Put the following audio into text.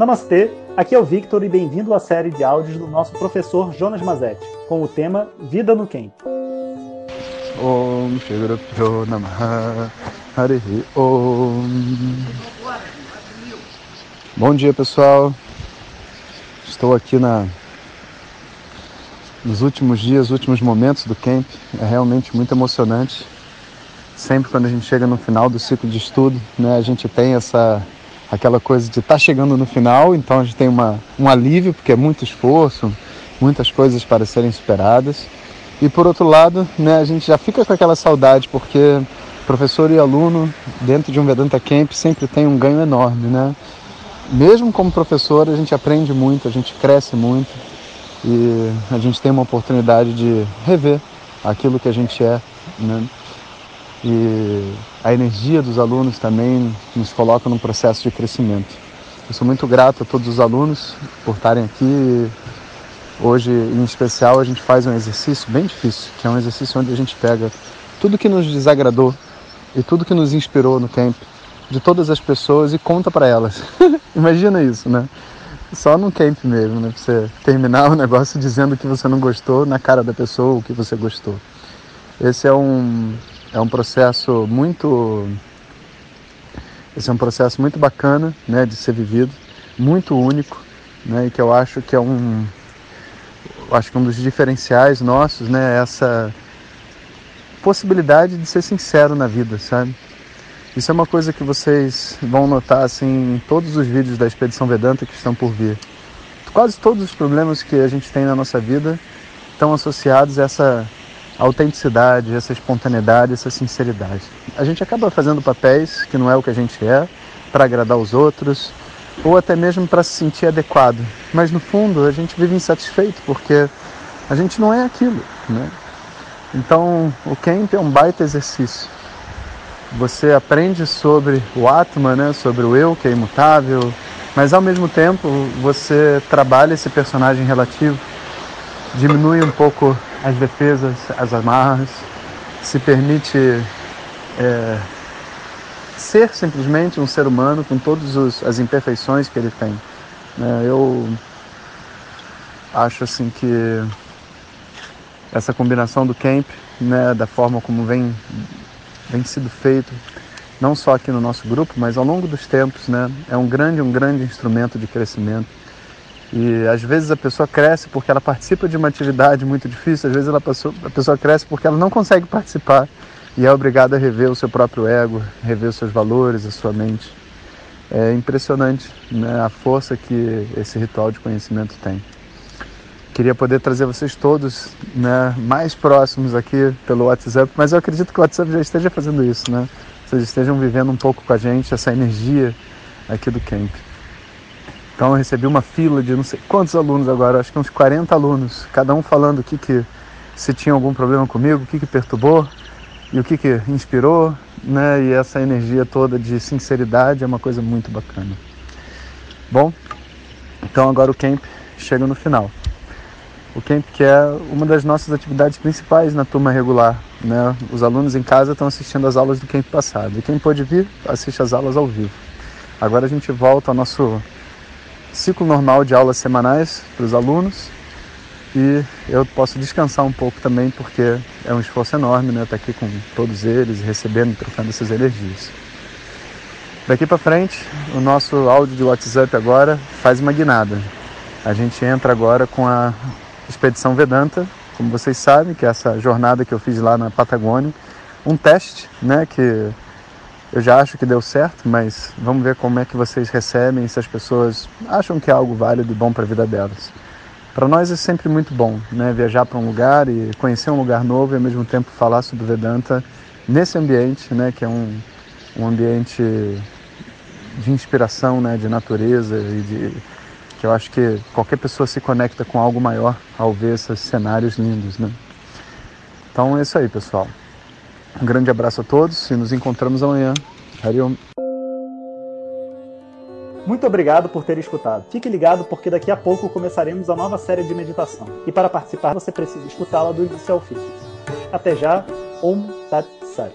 Namastê, aqui é o Victor e bem-vindo à série de áudios do nosso professor Jonas Mazetti, com o tema Vida no Om. Bom dia pessoal, estou aqui na, nos últimos dias, últimos momentos do camp, é realmente muito emocionante. Sempre quando a gente chega no final do ciclo de estudo, né, a gente tem essa aquela coisa de estar tá chegando no final, então a gente tem uma, um alívio, porque é muito esforço, muitas coisas para serem superadas. E por outro lado, né, a gente já fica com aquela saudade, porque professor e aluno dentro de um Vedanta Camp sempre tem um ganho enorme, né? Mesmo como professor, a gente aprende muito, a gente cresce muito e a gente tem uma oportunidade de rever aquilo que a gente é, né? E a energia dos alunos também nos coloca num processo de crescimento. Eu sou muito grato a todos os alunos por estarem aqui. Hoje, em especial, a gente faz um exercício bem difícil, que é um exercício onde a gente pega tudo que nos desagradou e tudo que nos inspirou no camp, de todas as pessoas e conta para elas. Imagina isso, né? Só no camp mesmo, né? Pra você terminar o negócio dizendo que você não gostou na cara da pessoa o que você gostou. Esse é um, é um processo muito esse é um processo muito bacana né, de ser vivido, muito único, né, e que eu acho que é um acho que um dos diferenciais nossos, né, é essa possibilidade de ser sincero na vida, sabe? Isso é uma coisa que vocês vão notar assim em todos os vídeos da Expedição Vedanta que estão por vir. Quase todos os problemas que a gente tem na nossa vida estão associados a essa autenticidade, essa espontaneidade, essa sinceridade. A gente acaba fazendo papéis que não é o que a gente é, para agradar os outros, ou até mesmo para se sentir adequado. Mas no fundo a gente vive insatisfeito porque a gente não é aquilo. Né? Então o camp é um baita exercício. Você aprende sobre o Atman, né? sobre o eu que é imutável, mas ao mesmo tempo você trabalha esse personagem relativo, diminui um pouco as defesas, as amarras, se permite é, ser simplesmente um ser humano com todas as imperfeições que ele tem. É, eu acho assim que essa combinação do camp, né, da forma como vem, vem sido feito, não só aqui no nosso grupo, mas ao longo dos tempos, né, é um grande, um grande instrumento de crescimento e às vezes a pessoa cresce porque ela participa de uma atividade muito difícil, às vezes ela passou, a pessoa cresce porque ela não consegue participar e é obrigada a rever o seu próprio ego, rever os seus valores, a sua mente. É impressionante né, a força que esse ritual de conhecimento tem. Queria poder trazer vocês todos né, mais próximos aqui pelo WhatsApp, mas eu acredito que o WhatsApp já esteja fazendo isso, né? Vocês estejam vivendo um pouco com a gente essa energia aqui do camp. Então eu recebi uma fila de não sei quantos alunos agora, acho que uns 40 alunos, cada um falando o que, que se tinha algum problema comigo, o que, que perturbou e o que, que inspirou, né? E essa energia toda de sinceridade é uma coisa muito bacana. Bom, então agora o camp chega no final. O camp que é uma das nossas atividades principais na turma regular. Né? Os alunos em casa estão assistindo as aulas do camp passado. E quem pode vir, assiste as aulas ao vivo. Agora a gente volta ao nosso ciclo normal de aulas semanais para os alunos e eu posso descansar um pouco também porque é um esforço enorme, né, estar aqui com todos eles, recebendo, trocando essas energias. Daqui para frente, o nosso áudio de WhatsApp agora faz uma guinada. A gente entra agora com a expedição Vedanta, como vocês sabem, que é essa jornada que eu fiz lá na Patagônia, um teste, né, que eu já acho que deu certo, mas vamos ver como é que vocês recebem, se as pessoas acham que é algo válido e bom para a vida delas. Para nós é sempre muito bom, né? Viajar para um lugar e conhecer um lugar novo e ao mesmo tempo falar sobre Vedanta nesse ambiente, né? Que é um, um ambiente de inspiração, né? De natureza e de que eu acho que qualquer pessoa se conecta com algo maior ao ver esses cenários lindos, né? Então é isso aí, pessoal. Um grande abraço a todos e nos encontramos amanhã. Hariom. Muito obrigado por ter escutado. Fique ligado porque daqui a pouco começaremos a nova série de meditação. E para participar você precisa escutá-la do início ao fim. Até já. Om Tat Sat.